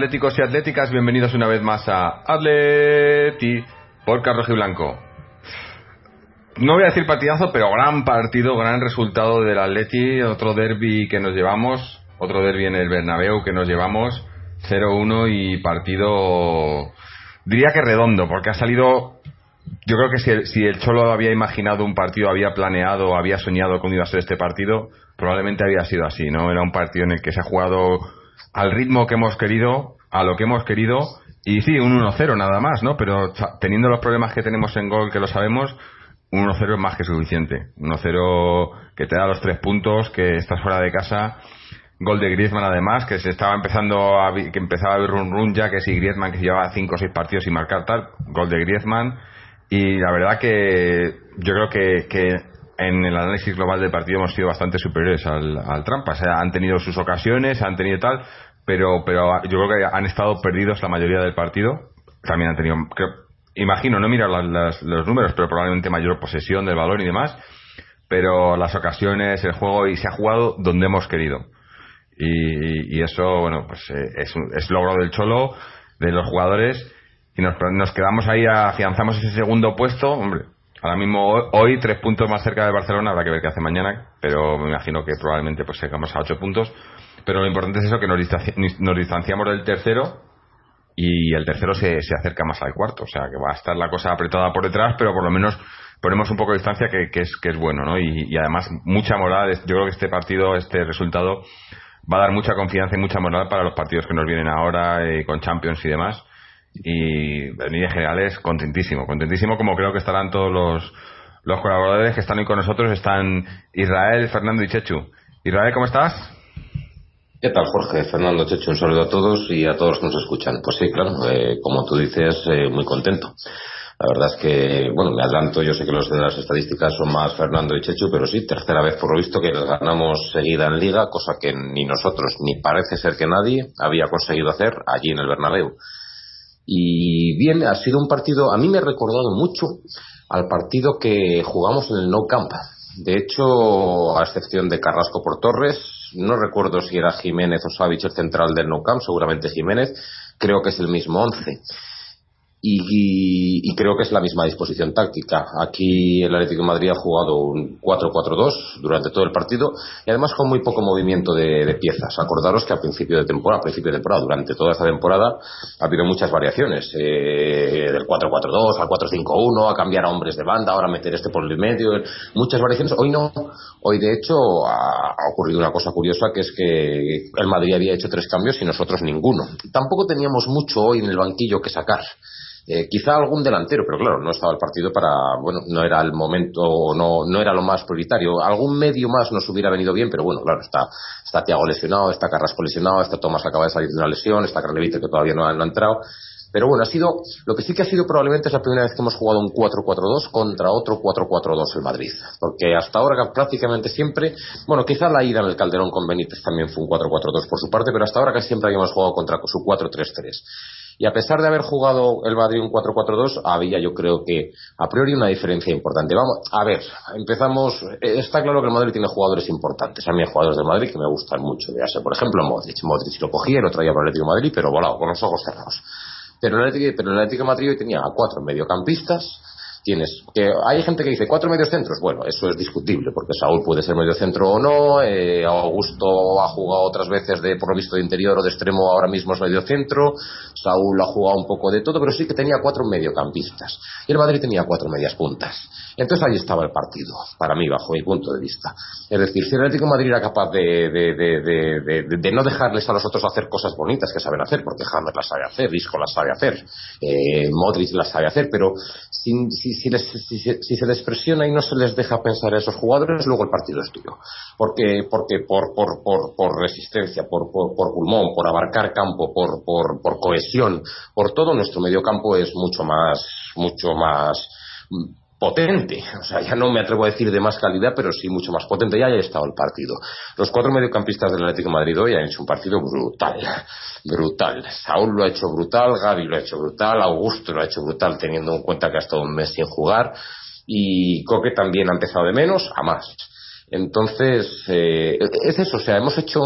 atléticos y atléticas, bienvenidos una vez más a Atleti por Carlos y Blanco. No voy a decir partidazo, pero gran partido, gran resultado del Atleti, otro derby que nos llevamos, otro derby en el Bernabéu que nos llevamos, 0-1 y partido diría que redondo, porque ha salido yo creo que si el, si el Cholo había imaginado un partido, había planeado, había soñado cómo iba a ser este partido, probablemente había sido así, ¿no? Era un partido en el que se ha jugado al ritmo que hemos querido, a lo que hemos querido, y sí, un 1-0 nada más, ¿no? Pero teniendo los problemas que tenemos en gol, que lo sabemos, un 1-0 es más que suficiente. 1-0 que te da los tres puntos, que estás fuera de casa. Gol de Griezmann además, que se estaba empezando a, que empezaba a ver run run ya, que si Griezmann que llevaba 5 o 6 partidos sin marcar tal, gol de Griezmann. Y la verdad que yo creo que, que en el análisis global del partido hemos sido bastante superiores al, al Trampa. O sea, han tenido sus ocasiones, han tenido tal, pero, pero yo creo que han estado perdidos la mayoría del partido. También han tenido, creo, imagino, no he mirado las- los números, pero probablemente mayor posesión del balón y demás. Pero las ocasiones, el juego, y se ha jugado donde hemos querido. Y, y eso, bueno, pues eh, es, es logro del Cholo, de los jugadores, y nos, nos quedamos ahí, afianzamos ese segundo puesto, hombre. Ahora mismo, hoy, tres puntos más cerca de Barcelona, habrá que ver qué hace mañana, pero me imagino que probablemente pues llegamos a ocho puntos. Pero lo importante es eso, que nos, distanci- nos distanciamos del tercero y el tercero se, se acerca más al cuarto. O sea, que va a estar la cosa apretada por detrás, pero por lo menos ponemos un poco de distancia que, que es, que es bueno, ¿no? Y, y además, mucha moral. Yo creo que este partido, este resultado, va a dar mucha confianza y mucha moral para los partidos que nos vienen ahora eh, con Champions y demás. Y en líneas generales, contentísimo, contentísimo como creo que estarán todos los, los colaboradores que están hoy con nosotros. Están Israel, Fernando y Chechu. Israel, ¿cómo estás? ¿Qué tal, Jorge? Fernando Checho, un saludo a todos y a todos que nos escuchan. Pues sí, claro, eh, como tú dices, eh, muy contento. La verdad es que, bueno, me adelanto, yo sé que los de las estadísticas son más Fernando y Chechu, pero sí, tercera vez por lo visto que ganamos seguida en Liga, cosa que ni nosotros, ni parece ser que nadie había conseguido hacer allí en el Bernabéu. Y bien, ha sido un partido, a mí me ha recordado mucho al partido que jugamos en el No Camp. De hecho, a excepción de Carrasco por Torres, no recuerdo si era Jiménez o Savic el central del No Camp, seguramente Jiménez, creo que es el mismo once. Y, y- creo que es la misma disposición táctica. Aquí el Atlético de Madrid ha jugado un 4-4-2 durante todo el partido y además con muy poco movimiento de, piezas. Acordaros que a principio de temporada, principio de temporada, durante toda esta temporada ha habido muchas variaciones. eh, del 4-4-2 al 4-5-1, a cambiar a hombres de banda, ahora meter este por el medio, muchas variaciones. Hoy no. Hoy de hecho ha ocurrido una cosa curiosa que es que el Madrid había hecho tres cambios y nosotros ninguno. Tampoco teníamos mucho hoy en el banquillo que sacar. Eh, quizá algún delantero, pero claro, no estaba el partido para, bueno, no era el momento, no, no era lo más prioritario. Algún medio más nos hubiera venido bien, pero bueno, claro, está, está Tiago lesionado, está Carrasco lesionado, está Tomás acaba de salir de una lesión, está Carlevite que todavía no ha, no ha entrado. Pero bueno, ha sido, lo que sí que ha sido probablemente es la primera vez que hemos jugado un 4-4-2 contra otro 4-4-2 el Madrid. Porque hasta ahora prácticamente siempre, bueno, quizá la ida en el Calderón con Benítez también fue un 4-4-2 por su parte, pero hasta ahora casi siempre habíamos jugado contra su 4-3-3. Y a pesar de haber jugado el Madrid un 4-4-2, había yo creo que a priori una diferencia importante. Vamos, a ver, empezamos. eh, Está claro que el Madrid tiene jugadores importantes. A mí hay jugadores del Madrid que me gustan mucho. Ya sé, por ejemplo, Modric. Modric lo cogía y lo traía para el Atlético de Madrid, pero volado, con los ojos cerrados. Pero el Atlético, pero el Atlético de Madrid hoy tenía a cuatro mediocampistas. Tienes que hay gente que dice cuatro mediocentros. Bueno, eso es discutible porque Saúl puede ser mediocentro o no. Eh, Augusto ha jugado otras veces de por lo visto de interior o de extremo. Ahora mismo es mediocentro. Saúl ha jugado un poco de todo, pero sí que tenía cuatro mediocampistas y el Madrid tenía cuatro medias puntas. Entonces ahí estaba el partido, para mí, bajo mi punto de vista. Es decir, si el Atlético Madrid era capaz de, de, de, de, no dejarles a los otros hacer cosas bonitas que saben hacer, porque James las sabe hacer, Isco las sabe hacer, eh, Modric las sabe hacer, pero sin- si, si, si, se les presiona y no se les deja pensar a esos jugadores, luego el partido es tuyo. Porque, porque por, por, por, por resistencia, por, pulmón, por abarcar campo, por, por, cohesión, por todo, nuestro medio campo es mucho más, mucho más potente, o sea, ya no me atrevo a decir de más calidad, pero sí mucho más potente, ya haya estado el partido. Los cuatro mediocampistas del Atlético Madrid hoy han hecho un partido brutal, brutal. Saúl lo ha hecho brutal, Gaby lo ha hecho brutal, Augusto lo ha hecho brutal, teniendo en cuenta que ha estado un mes sin jugar, y Coque también ha empezado de menos a más. Entonces, eh, es eso, o sea, hemos hecho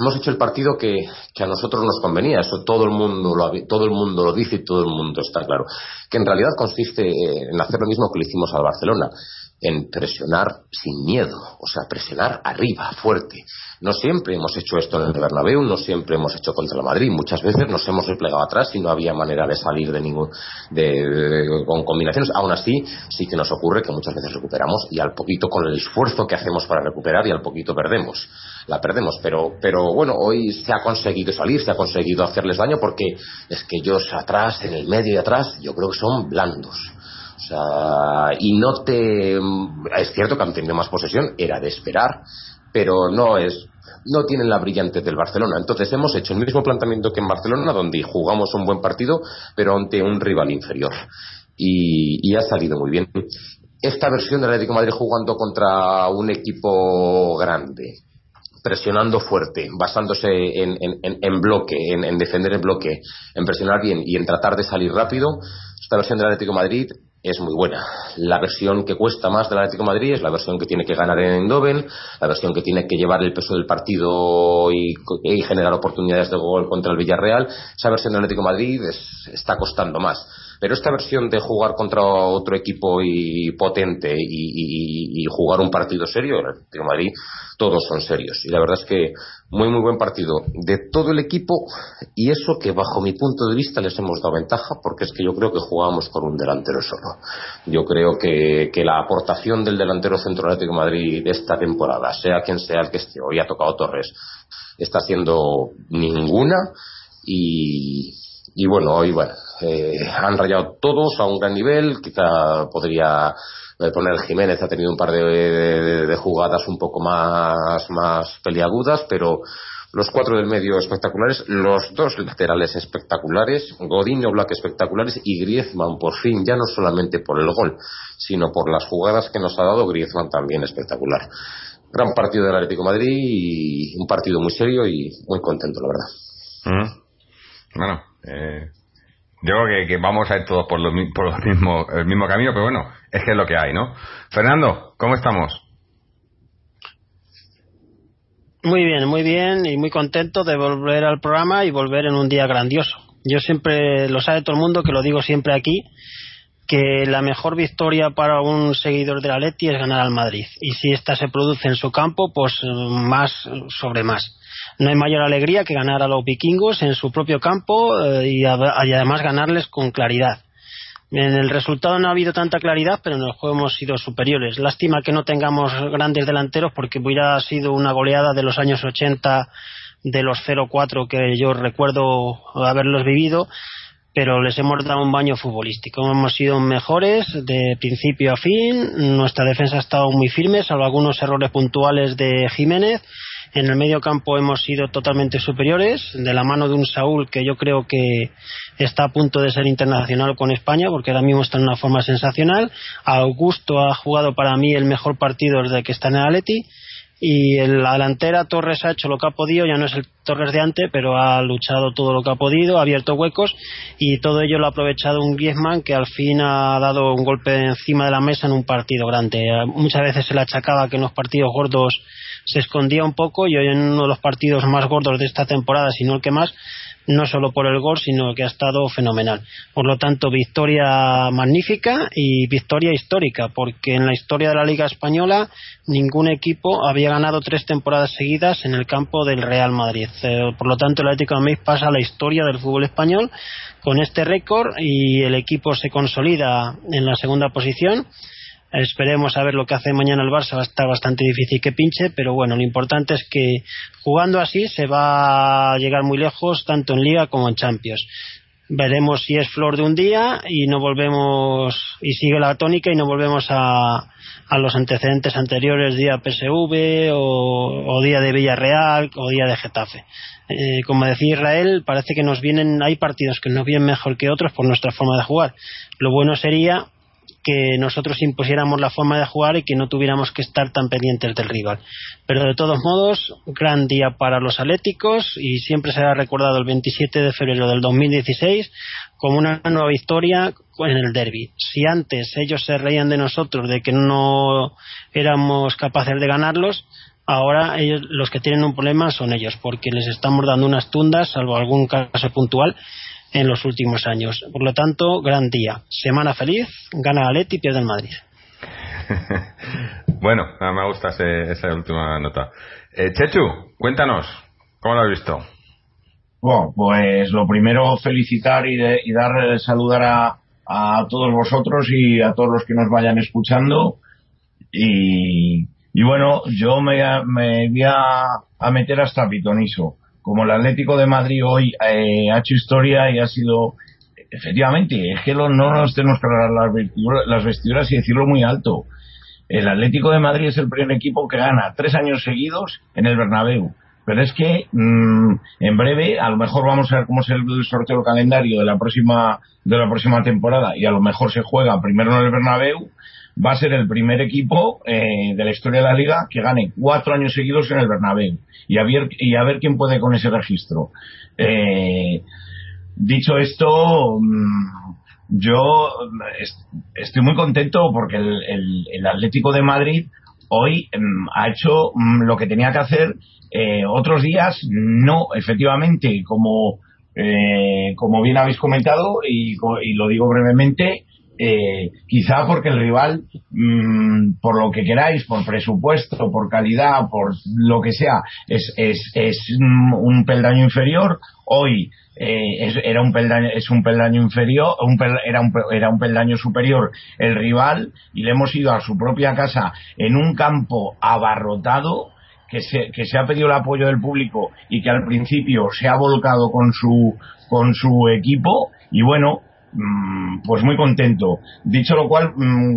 hemos hecho el partido que, a nosotros nos convenía. Eso todo el mundo lo todo el mundo lo dice y todo el mundo está claro. Que en realidad consiste en hacer lo mismo que le hicimos al Barcelona en presionar sin miedo, o sea, presionar arriba, fuerte. No siempre hemos hecho esto en el Bernabéu, no siempre hemos hecho contra el Madrid. Muchas veces nos hemos replegado atrás y no había manera de salir de ningún de, con combinaciones. Aún así, sí que nos ocurre que muchas veces recuperamos y al poquito con el esfuerzo que hacemos para recuperar y al poquito perdemos. La perdemos, pero pero bueno, hoy se ha conseguido salir, se ha conseguido hacerles daño porque es que ellos atrás, en el medio y atrás, yo creo que son blandos o sea, y no te. Es cierto que han tenido más posesión, era de esperar, pero no es. No tienen la brillante del Barcelona. Entonces hemos hecho el mismo planteamiento que en Barcelona, donde jugamos un buen partido, pero ante un rival inferior. Y, ha salido muy bien. Esta versión del Atlético de Madrid jugando contra un equipo grande, presionando fuerte, basándose en, en bloque, en, defender el bloque, en presionar bien y en tratar de salir rápido, esta versión del Atlético Madrid es muy buena. La versión que cuesta más del Atlético Madrid es la versión que tiene que ganar en Eindhoven, la versión que tiene que llevar el peso del partido y, generar oportunidades de gol contra el Villarreal. Esa versión del Atlético Madrid está costando más. Pero esta versión de jugar contra otro equipo y potente y, jugar un partido serio, el Atlético Madrid, todos son serios. Y la verdad es que muy, muy buen partido de todo el equipo y eso que bajo mi punto de vista les hemos dado ventaja porque es que yo creo que jugábamos con un delantero solo. Yo creo que, la aportación del delantero centro Atlético de Madrid de esta temporada, sea quien sea el que esté, hoy ha tocado Torres, está siendo ninguna y, y bueno, hoy bueno, eh, han rayado todos a un gran nivel, quizá podría eh, poner Jiménez, ha tenido un par de, jugadas un poco más, más peliagudas, pero los cuatro del medio espectaculares, los dos laterales espectaculares, Godinho Black espectaculares y Griezmann por fin, ya no solamente por el gol, sino por las jugadas que nos ha dado Griezmann también espectacular. Gran partido del Atlético Madrid y un partido muy serio y muy contento, la verdad. Mm. Bueno, eh, yo creo que, vamos a ir todos por, lo, por mismo, el mismo camino, pero bueno, es que es lo que hay, ¿no? Fernando, ¿cómo estamos? Muy bien, muy bien y muy contento de volver al programa y volver en un día grandioso. Yo siempre, lo sabe todo el mundo, que lo digo siempre aquí, que la mejor victoria para un seguidor del Atleti es ganar al Madrid. Y si esta se produce en su campo, pues más sobre más no hay mayor alegría que ganar a los vikingos en su propio campo eh, y, además ganarles con claridad. En el resultado no ha habido tanta claridad, pero en el juego hemos sido superiores. Lástima que no tengamos grandes delanteros porque hubiera sido una goleada de los años 80 de los 0-4 que yo recuerdo haberlos vivido, pero les hemos dado un baño futbolístico. Hemos sido mejores de principio a fin, nuestra defensa ha estado muy firme, salvo algunos errores puntuales de Jiménez en el medio campo hemos sido totalmente superiores, de la mano de un Saúl que yo creo que está a punto de ser internacional con España, porque ahora mismo está en una forma sensacional. Augusto ha jugado para mí el mejor partido desde que está en el Atleti. Y en la delantera Torres ha hecho lo que ha podido, ya no es el Torres de antes, pero ha luchado todo lo que ha podido, ha abierto huecos y todo ello lo ha aprovechado un Griezmann que al fin ha dado un golpe encima de la mesa en un partido grande. Muchas veces se le achacaba que en los partidos gordos se escondía un poco y hoy en uno de los partidos más gordos de esta temporada, si no el que más, no solo por el gol, sino que ha estado fenomenal. Por lo tanto, victoria magnífica y victoria histórica, porque en la historia de la Liga Española ningún equipo había ganado tres temporadas seguidas en el campo del Real Madrid. Eh, por lo tanto, el Atlético de Madrid pasa a la historia del fútbol español con este récord y el equipo se consolida en la segunda posición Esperemos a ver lo que hace mañana el Barça. Va a estar bastante difícil que pinche, pero bueno, lo importante es que jugando así se va a llegar muy lejos, tanto en Liga como en Champions. veremos si es flor de un día y no volvemos y sigue la tónica y no volvemos a, a los antecedentes anteriores día PSV o, o día de Villarreal o día de Getafe eh, como decía Israel parece que nos vienen hay partidos que nos vienen mejor que otros por nuestra forma de jugar lo bueno sería que nosotros impusiéramos la forma de jugar y que no tuviéramos que estar tan pendientes del rival. Pero de todos modos, gran día para los Atléticos y siempre será recordado el 27 de febrero del 2016 como una nueva victoria en el derby. Si antes ellos se reían de nosotros de que no éramos capaces de ganarlos, ahora ellos, los que tienen un problema son ellos, porque les estamos dando unas tundas, salvo algún caso puntual, en los últimos años. Por lo tanto, gran día. Semana feliz, gana la Leti y pierde el Madrid. bueno, me gusta ese, esa última nota. Eh, Chechu, cuéntanos, ¿cómo lo has visto? Bueno, pues lo primero felicitar y, de, y dar saludar a, a, todos vosotros y a todos los que nos vayan escuchando y, y bueno, yo me, me voy a, a meter hasta Pitoniso como el Atlético de Madrid hoy eh, ha hecho historia y ha sido efectivamente es que no nos tenemos que agarrar las vestiduras, las vestiduras y decirlo muy alto. El Atlético de Madrid es el primer equipo que gana tres años seguidos en el Bernabéu. Pero es que mmm, en breve a lo mejor vamos a ver cómo es el sorteo calendario de la próxima de la próxima temporada y a lo mejor se juega primero en el Bernabéu va a ser el primer equipo eh, de la historia de la liga que gane cuatro años seguidos en el Bernabéu y a ver, y a ver quién puede con ese registro. Eh, dicho esto, mm, yo estoy muy contento porque el, Atlético de Madrid hoy mm, ha hecho mm, lo que tenía que hacer. Eh, otros días no, efectivamente, como, eh, como bien habéis comentado y, y lo digo brevemente, eh, quizá porque el rival, mmm, por lo que queráis, por presupuesto, por calidad, por lo que sea, es, es, es un peldaño inferior. Hoy eh, es, era un peldaño, es un peldaño inferior, un pel, era, un, era un peldaño superior el rival y le hemos ido a su propia casa en un campo abarrotado. Que se, que se ha pedido el apoyo del público y que al principio se ha volcado con su, con su equipo y bueno, pues muy contento. Dicho lo cual,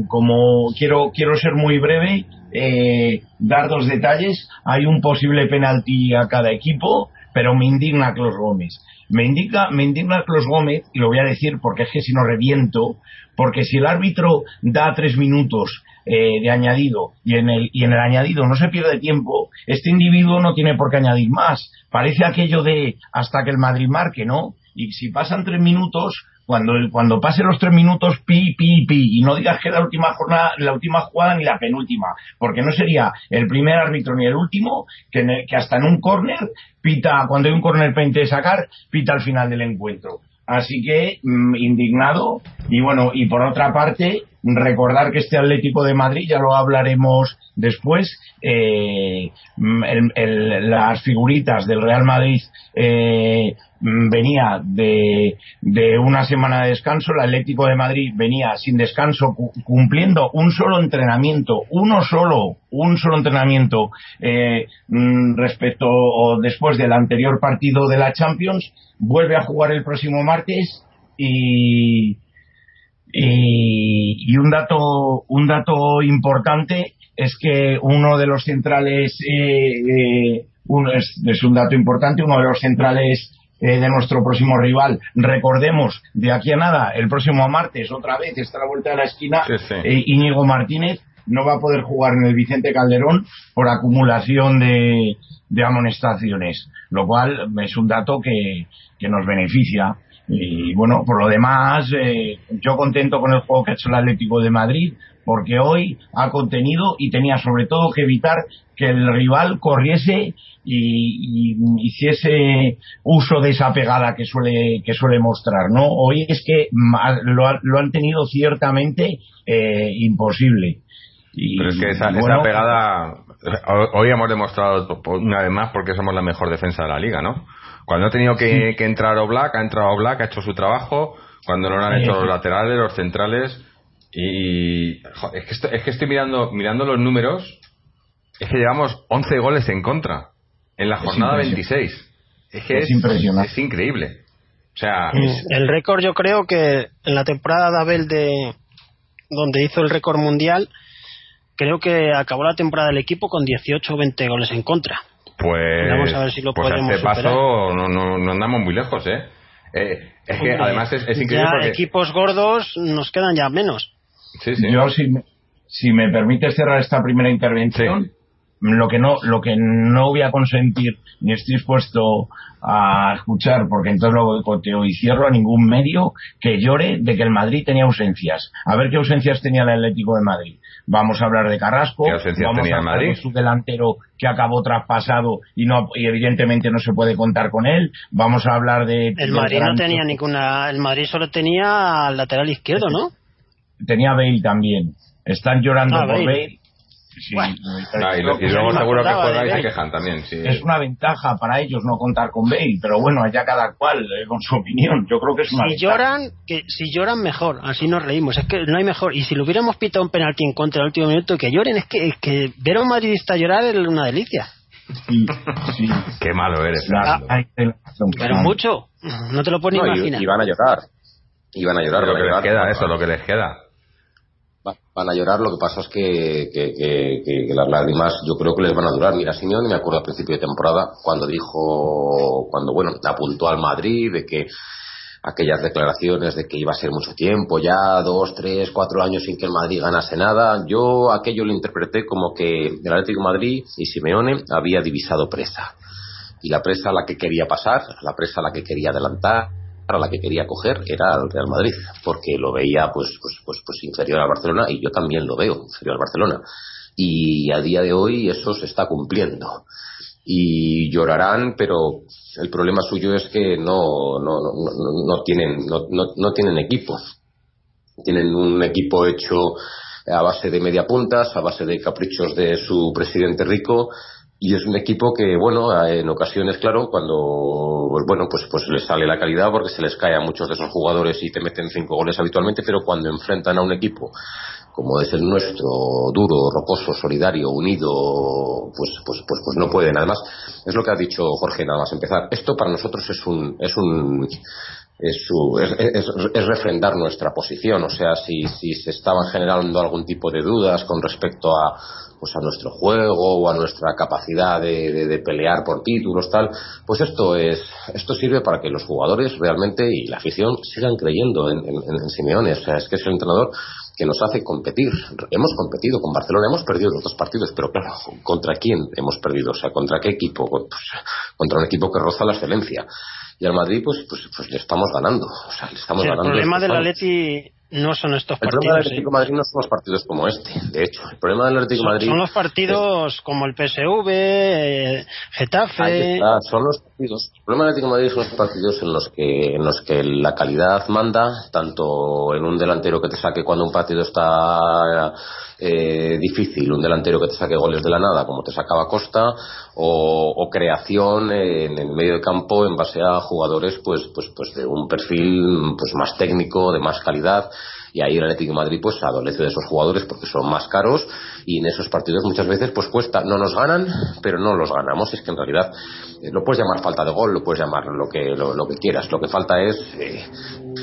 como quiero, quiero ser muy breve, eh, dar dos detalles. Hay un posible penalti a cada equipo, pero me indigna Clos Gómez. Me, indica, me indigna Clos Gómez, y lo voy a decir porque es que si no reviento, porque si el árbitro da tres minutos eh, de añadido y en, el, y en el añadido no se pierde tiempo, este individuo no tiene por qué añadir más. Parece aquello de hasta que el Madrid marque, ¿no? Y si pasan tres minutos, cuando, cuando pase los tres minutos, pi, pi, pi, y no digas que la última jornada, la última jugada ni la penúltima, porque no sería el primer árbitro ni el último, que, que hasta en un córner pita, cuando hay un córner pendiente de sacar, pita al final del encuentro. Así que, mmm, indignado, y bueno, y por otra parte, recordar que este Atlético de Madrid, ya lo hablaremos después, eh, el, las figuritas del Real Madrid eh, venía de, de, una semana de descanso, el Atlético de Madrid venía sin descanso, cumpliendo un solo entrenamiento, uno solo, un solo entrenamiento eh, respecto o después del anterior partido de la Champions, vuelve a jugar el próximo martes y, y, y un dato un dato importante es que uno de los centrales eh, eh, uno es, es, un dato importante uno de los centrales eh, de nuestro próximo rival recordemos de aquí a nada el próximo martes otra vez está a la vuelta de la esquina sí, sí. Eh, Íñigo Martínez no va a poder jugar en el Vicente Calderón por acumulación de, de amonestaciones lo cual es un dato que, que nos beneficia y bueno, por lo demás, eh, yo contento con el juego que ha hecho el Atlético de Madrid, porque hoy ha contenido y tenía sobre todo que evitar que el rival corriese y, y hiciese uso de esa pegada que suele, que suele mostrar, ¿no? Hoy es que lo, lo han tenido ciertamente eh, imposible. Y, Pero es que esa, bueno, esa pegada, hoy hemos demostrado una vez más porque somos la mejor defensa de la liga, ¿no? Cuando ha tenido que, sí. que entrar Oblak, ha entrado Oblak, ha hecho su trabajo. Cuando no lo han hecho los laterales, los centrales. Y joder, es, que estoy, es que estoy mirando mirando los números. Es que llevamos 11 goles en contra en la jornada 26. Es que es, es, impresionante. es increíble. O sea, El récord yo creo que en la temporada de Abel de donde hizo el récord mundial, creo que acabó la temporada del equipo con 18 o 20 goles en contra. Pues, Vamos a ver si lo pues a este paso no, no, no andamos muy lejos, ¿eh? Eh, es que además es, es increíble ya porque... equipos gordos nos quedan ya menos. Sí, sí. Yo, si, me- si me permites cerrar esta primera intervención, Sí. lo que no lo que no voy a consentir ni estoy dispuesto a escuchar, porque entonces lo boicoteo y cierro a ningún medio que llore de que el Madrid tenía ausencias. A ver qué ausencias tenía el Atlético de Madrid. Vamos a hablar de Carrasco, ¿Qué ausencias vamos tenía a hablar de su delantero que acabó traspasado y no y evidentemente no se puede contar con él. Vamos a hablar de El Madrid no tenía ninguna, el Madrid solo tenía al lateral izquierdo, ¿no? tenía Bale también. Están llorando Ah, por Bale. Bale. Sí, Bueno. Ah, y, lo- y Yo luego no seguro que acordaba juega de y se quejan también. Sí. es una ventaja para ellos no contar con Bale, pero bueno, allá cada cual eh, con su opinión. Yo creo que es una Si ventaja. lloran, que si lloran mejor, así nos reímos. Es que no hay mejor. Y si le hubiéramos pitado un penalti en contra el último minuto, que lloren, es que, es que ver a un madridista llorar es una delicia. Sí, sí. Qué malo eres, Fernando. Pero mucho. No te lo puedes ni No, y, imaginar. y van a llorar. Y van a llorar. lo que les queda, eso, lo que les queda. Va- Van a llorar, lo que pasa es que, que- que- que- las lágrimas yo creo que les van a durar. Mira, Simeone me acuerdo al principio de temporada cuando dijo, cuando bueno, apuntó al Madrid de que aquellas declaraciones de que iba a ser mucho tiempo, ya dos, tres, cuatro años sin que el Madrid ganase nada, yo aquello lo interpreté como que el Atlético Madrid y Simeone había divisado presa. Y la presa a la que quería pasar, la presa a la que quería adelantar, a la que quería coger era el Real Madrid, porque lo veía pues, pues, pues, pues inferior al Barcelona y yo también lo veo inferior al Barcelona. Y a día de hoy eso se está cumpliendo. Y llorarán, pero el problema suyo es que no, no, no, no, tienen, no, no tienen equipo. Tienen un equipo hecho a base de media puntas, a base de caprichos de su presidente rico y es un equipo que bueno en ocasiones claro cuando pues, bueno pues pues les sale la calidad porque se les cae a muchos de esos jugadores y te meten cinco goles habitualmente pero cuando enfrentan a un equipo como es el nuestro duro rocoso solidario unido pues pues pues pues no pueden además es lo que ha dicho Jorge nada más empezar esto para nosotros es un es un es, su- es, es- es refrendar nuestra posición. O sea, si, si se estaban generando algún tipo de dudas con respecto a, pues a nuestro juego o a nuestra capacidad de, de- de pelear por títulos, tal, pues esto es esto sirve para que los jugadores realmente y la afición sigan creyendo en, en, en Simeone. O sea, es que es el entrenador que nos hace competir. Hemos competido con Barcelona, hemos perdido los dos partidos, pero claro, ¿contra quién hemos perdido? O sea, ¿contra qué equipo? Pues, contra un equipo que roza la excelencia. Y al Madrid, pues, pues, pues le estamos ganando. O sea, le estamos el ganando. problema del Atleti no son estos El problema del partidos. Atlético ¿eh? Madrid no son los partidos como este, de hecho. El problema del Atlético Son, Madrid. son los partidos como el PSV, eh, Getafe. está, son los partidos. El problema del Atlético Madrid son los partidos en los que en los que la calidad manda, tanto en un delantero que te saque cuando un partido está eh, difícil, un delantero que te saque goles de la nada, como te sacaba Costa, o, o creación en el medio de campo en base a jugadores pues pues pues de un perfil pues más técnico, de más calidad. Y ahí el Atlético de Madrid pues adolece de esos jugadores porque son más caros y en esos partidos muchas veces pues cuesta, no nos ganan, pero no los ganamos. Es que en realidad eh, lo puedes llamar falta de gol, lo puedes llamar lo que, lo, lo que quieras. Lo que falta es eh,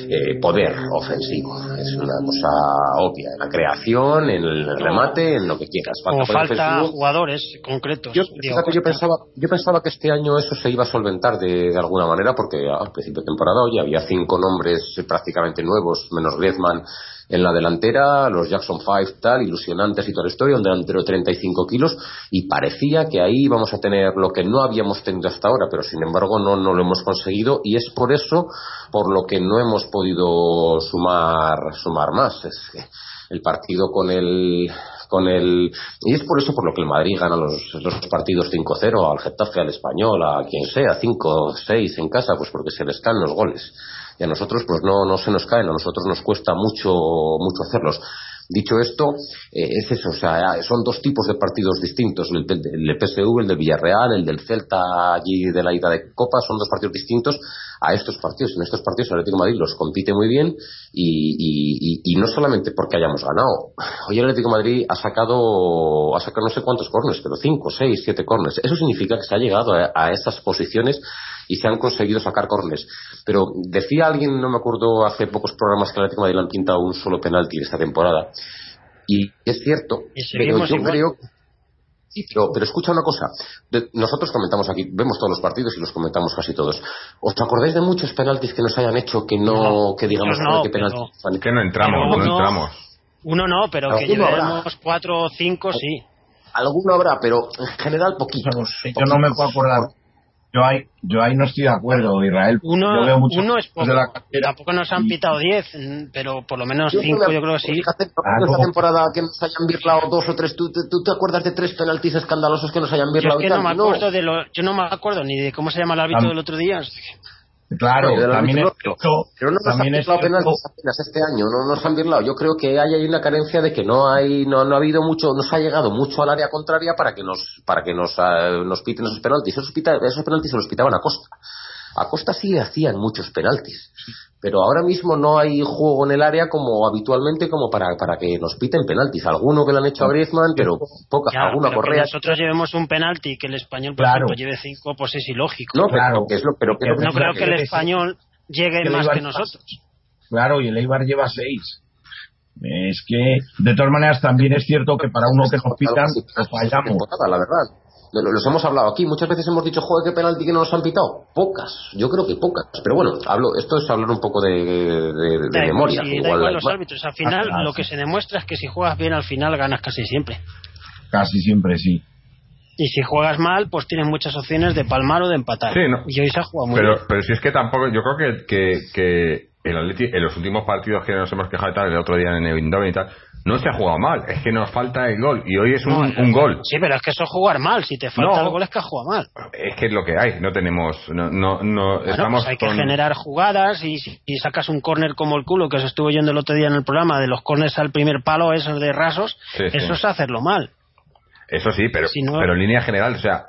eh, poder ofensivo. Es una cosa obvia. En la creación, en el remate, en lo que quieras. o poder falta ofensivo. jugadores concretos. Yo, Diego yo pensaba, yo pensaba que este año eso se iba a solventar de, de alguna manera porque al principio de temporada oye, había cinco nombres eh, prácticamente nuevos, menos Griezmann en la delantera, los Jackson 5 tal, ilusionantes y toda la historia, un delantero de 35 kilos y parecía que ahí íbamos a tener lo que no habíamos tenido hasta ahora, pero sin embargo no, no lo hemos conseguido y es por eso por lo que no hemos podido sumar, sumar más. Es que el partido con el con el y es por eso por lo que el Madrid gana los, los partidos 5-0 al Getafe, al Español, a quien sea, 5-6 en casa, pues porque se les caen los goles. Y a nosotros pues no, no se nos caen, a nosotros nos cuesta mucho, mucho hacerlos. Dicho esto, eh, es eso, o sea, son dos tipos de partidos distintos, el, del- el del PSV, el del Villarreal, el del Celta allí de la ida de Copa, son dos partidos distintos a estos partidos. En estos partidos el Atlético Madrid los compite muy bien y, y- y- no solamente porque hayamos ganado. Hoy el Atlético Madrid ha sacado, ha sacado no sé cuántos corners, pero cinco, seis, siete corners. Eso significa que se ha llegado a, a esas posiciones y se han conseguido sacar corners. Pero decía alguien, no me acuerdo, hace pocos programas que el Atlético de Madrid le han pintado un solo penalti esta temporada. Y es cierto, Y pero yo igual. creo Sí, pero, pero escucha una cosa. De- nosotros comentamos aquí, vemos todos los partidos y los comentamos casi todos. ¿Os acordáis de muchos penaltis que nos hayan hecho que no, No, que digamos, no, qué penaltis pero- han hecho? Que no entramos, Pero no no- entramos. Uno no, pero que llevemos cuatro o cinco, sí. Alguno habrá, pero en general poquitos. Yo no me puedo acordar. Yo ahí, yo ahí no estoy de acuerdo, Israel. Uno, yo veo muchos uno es poco. de la cantera Tampoco nos han pitado diez, mm, pero por lo menos Yo cinco creo- yo creo que sí. Fíjate, Ah, esta no. temporada que nos hayan birlado dos o tres, ¿tú, te- tú te acuerdas de tres penaltis escandalosos que nos hayan Yo birlado es que no me acuerdo de lo, yo no me acuerdo ni de cómo se llama el árbitro Tam- del otro día. Claro, los también es Pero no también es penaltis apenas este año, no nos han birlado. Yo creo que hay ahí una carencia de que no hay, no, no ha habido mucho, nos ha llegado mucho al área contraria para que nos, para que nos, ah, nos piten esos penaltis. Esos, pita- esos penaltis se los pitaban a Costa. A Costa sí hacían muchos penaltis. Pero ahora mismo no hay juego en el área como habitualmente como para, para que nos piten penaltis. Alguno que lo han hecho a Griezmann, pero pocas. Ya, Alguno a pero que Correa. nosotros llevemos un penalti y que el español, por Claro. ejemplo, lleve cinco, pues es ilógico. No, Claro. pero que es lo, pero no creo que que el español llegue que más Eibar que nosotros. Claro, y el Eibar lleva seis. Es que, de todas maneras, también es cierto que para uno que nos pitan, pues fallamos. la verdad. Lo- Los hemos hablado aquí, muchas veces hemos dicho, joder, qué penalti que no nos han pitado. Pocas, yo creo que pocas. Pero bueno, hablo, esto es hablar un poco de, de- de Da igual, memoria. da igual los árbitros. Al final, Ah, lo sí. que se demuestra es que si juegas bien, al final ganas casi siempre. Casi siempre sí. Y si juegas mal, pues tienes muchas opciones de palmar o de empatar. Sí, no. Y hoy se ha jugado muy Pero, bien. pero si es que tampoco, yo creo que, que, que el Atleti, en los últimos partidos que nos hemos quejado y tal, el otro día en el Eindhoven y tal, no se ha jugado mal, es que nos falta el gol, y hoy es un, No, un gol. Sí, pero es que eso es jugar mal. Si te falta No. el gol, es que has jugado mal. Es que es lo que hay, no tenemos, no, no, no Bueno, estamos pues hay que generar jugadas y si sacas un córner como el culo que os estuvo yendo el otro día en el programa de los córners al primer palo, esos de rasos, Sí, sí. eso es hacerlo mal. Eso sí, pero, Si no- pero en línea general, o sea,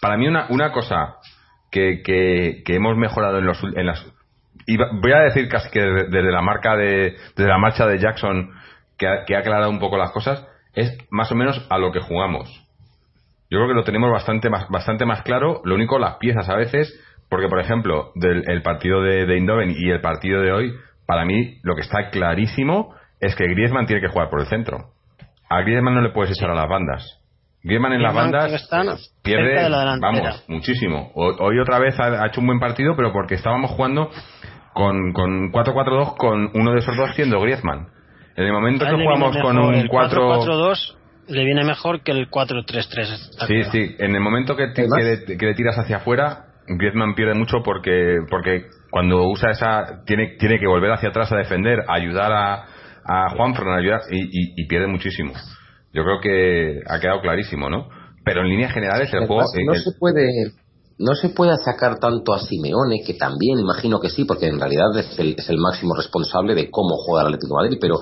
para mí una, una cosa que, que, que hemos mejorado en, los, en las... y voy a decir casi que desde, desde la marca de... desde la marcha de Jackson, que ha, que ha aclarado un poco las cosas, es más o menos a lo que jugamos. Yo creo que lo tenemos bastante más, bastante más claro, lo único las piezas a veces, porque por ejemplo, del el partido de, de Eindhoven y el partido de hoy, para mí lo que está clarísimo es que Griezmann tiene que jugar por el centro. A Griezmann no le puedes echar a las bandas. Griezmann en las bandas cerca pierde, la vamos, muchísimo. Ho- Hoy otra vez ha, ha hecho un buen partido, pero porque estábamos jugando con, con 4-4-2 con uno de esos dos siendo Griezmann. En el momento que jugamos con un el 4... 4-4-2 le viene mejor que el 4-3-3. está Sí, claro. sí. En el momento que, te- que le, que le tiras hacia afuera, Griezmann pierde mucho porque porque cuando usa esa tiene tiene que volver hacia atrás a defender, a ayudar a, a Juanfran, a ayudar y, y- y pierde muchísimo. Yo creo que ha quedado clarísimo, ¿no? Pero en líneas generales el juego eh, no el- se puede no se puede sacar tanto a Simeone que también imagino que sí porque en realidad es el, es el máximo responsable de cómo juega el Atlético Madrid pero